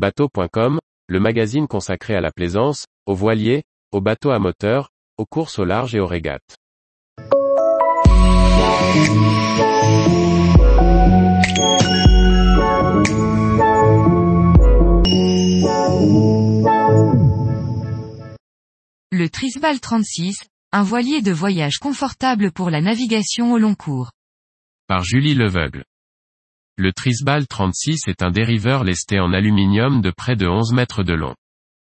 Bateau.com, le magazine consacré à la plaisance, aux voiliers, aux bateaux à moteur, aux courses au large et aux régates. Le Trisbal 36, un voilier de voyage confortable pour la navigation au long cours. Par Julie Leveugle. Le Trisbal 36 est un dériveur lesté en aluminium de près de 11 mètres de long.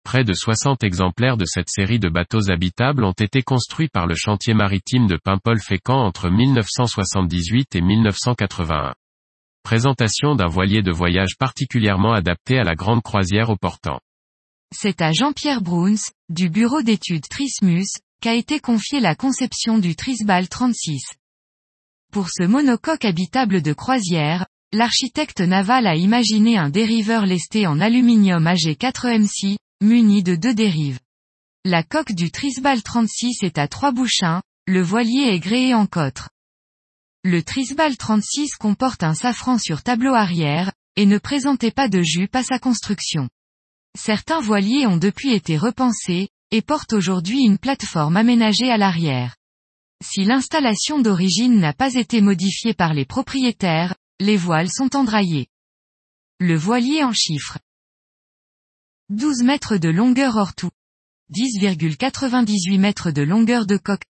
Près de 60 exemplaires de cette série de bateaux habitables ont été construits par le chantier maritime de Paimpol-Fécamp entre 1978 et 1981. Présentation d'un voilier de voyage particulièrement adapté à la grande croisière au portant. C'est à Jean-Pierre Bruns, du bureau d'études Trismus, qu'a été confiée la conception du Trisbal 36. Pour ce monocoque habitable de croisière, l'architecte naval a imaginé un dériveur lesté en aluminium AG4MC, muni de deux dérives. La coque du Trisbal 36 est à trois bouchins, le voilier est gréé en cotre. Le Trisbal 36 comporte un safran sur tableau arrière, et ne présentait pas de jupe à sa construction. Certains voiliers ont depuis été repensés, et portent aujourd'hui une plateforme aménagée à l'arrière. Si l'installation d'origine n'a pas été modifiée par les propriétaires, les voiles sont endraillées. Le voilier en chiffres. 12 mètres de longueur hors tout. 10,98 mètres de longueur de coque.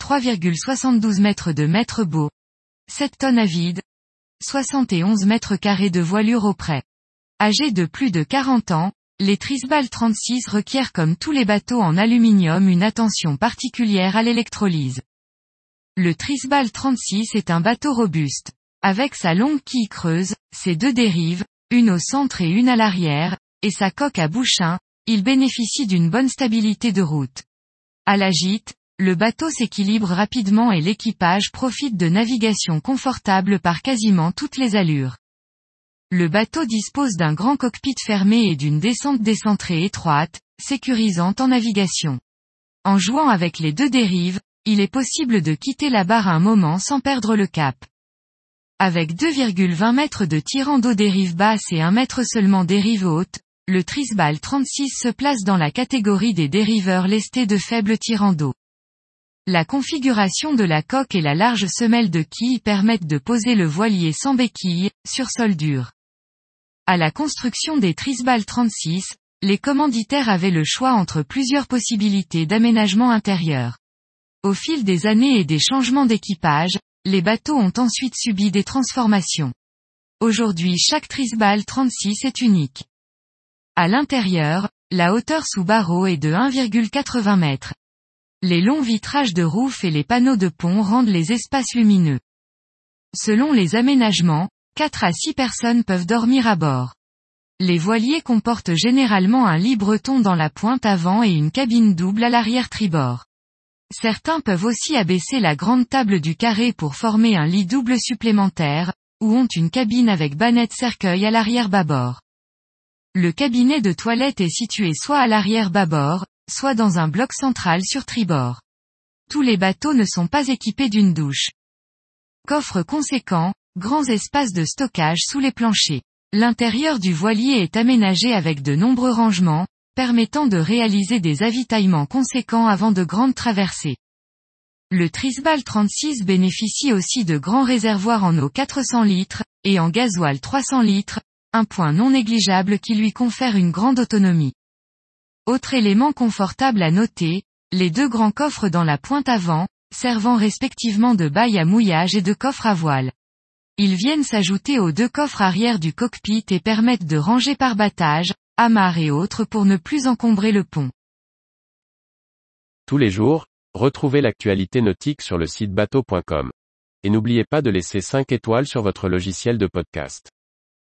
3,72 mètres de mètre beau. 7 tonnes à vide. 71 mètres carrés de voilure au près. Âgé de plus de 40 ans, les Trisbal 36 requièrent comme tous les bateaux en aluminium une attention particulière à l'électrolyse. Le Trisbal 36 est un bateau robuste. Avec sa longue quille creuse, ses deux dérives, une au centre et une à l'arrière, et sa coque à bouchin, il bénéficie d'une bonne stabilité de route. À la gîte, le bateau s'équilibre rapidement et l'équipage profite de navigation confortable par quasiment toutes les allures. Le bateau dispose d'un grand cockpit fermé et d'une descente décentrée étroite, sécurisante en navigation. En jouant avec les deux dérives, il est possible de quitter la barre un moment sans perdre le cap. Avec 2,20 mètres de tirant d'eau dérive basse et 1 mètre seulement dérive haute, le Trisbal 36 se place dans la catégorie des dériveurs lestés de faible tirant d'eau. La configuration de la coque et la large semelle de quilles permettent de poser le voilier sans béquille, sur sol dur. À la construction des Trisbal 36, les commanditaires avaient le choix entre plusieurs possibilités d'aménagement intérieur. Au fil des années et des changements d'équipage, les bateaux ont ensuite subi des transformations. Aujourd'hui chaque Trisbal 36 est unique. À l'intérieur, la hauteur sous barreau est de 1,80 m. Les longs vitrages de rouf et les panneaux de pont rendent les espaces lumineux. Selon les aménagements, 4 à 6 personnes peuvent dormir à bord. Les voiliers comportent généralement un lit breton dans la pointe avant et une cabine double à l'arrière tribord. Certains peuvent aussi abaisser la grande table du carré pour former un lit double supplémentaire, ou ont une cabine avec bannette cercueil à l'arrière bâbord. Le cabinet de toilette est situé soit à l'arrière bâbord, soit dans un bloc central sur tribord. Tous les bateaux ne sont pas équipés d'une douche. Coffre conséquent, grands espaces de stockage sous les planchers. L'intérieur du voilier est aménagé avec de nombreux rangements, permettant de réaliser des avitaillements conséquents avant de grandes traversées. Le Trisbal 36 bénéficie aussi de grands réservoirs en eau 400 litres, et en gasoil 300 litres, un point non négligeable qui lui confère une grande autonomie. Autre élément confortable à noter, les deux grands coffres dans la pointe avant, servant respectivement de bail à mouillage et de coffre à voile. Ils viennent s'ajouter aux deux coffres arrière du cockpit et permettent de ranger par battage, amarres et autres pour ne plus encombrer le pont. Tous les jours, retrouvez l'actualité nautique sur le site bateau.com. Et n'oubliez pas de laisser 5 étoiles sur votre logiciel de podcast.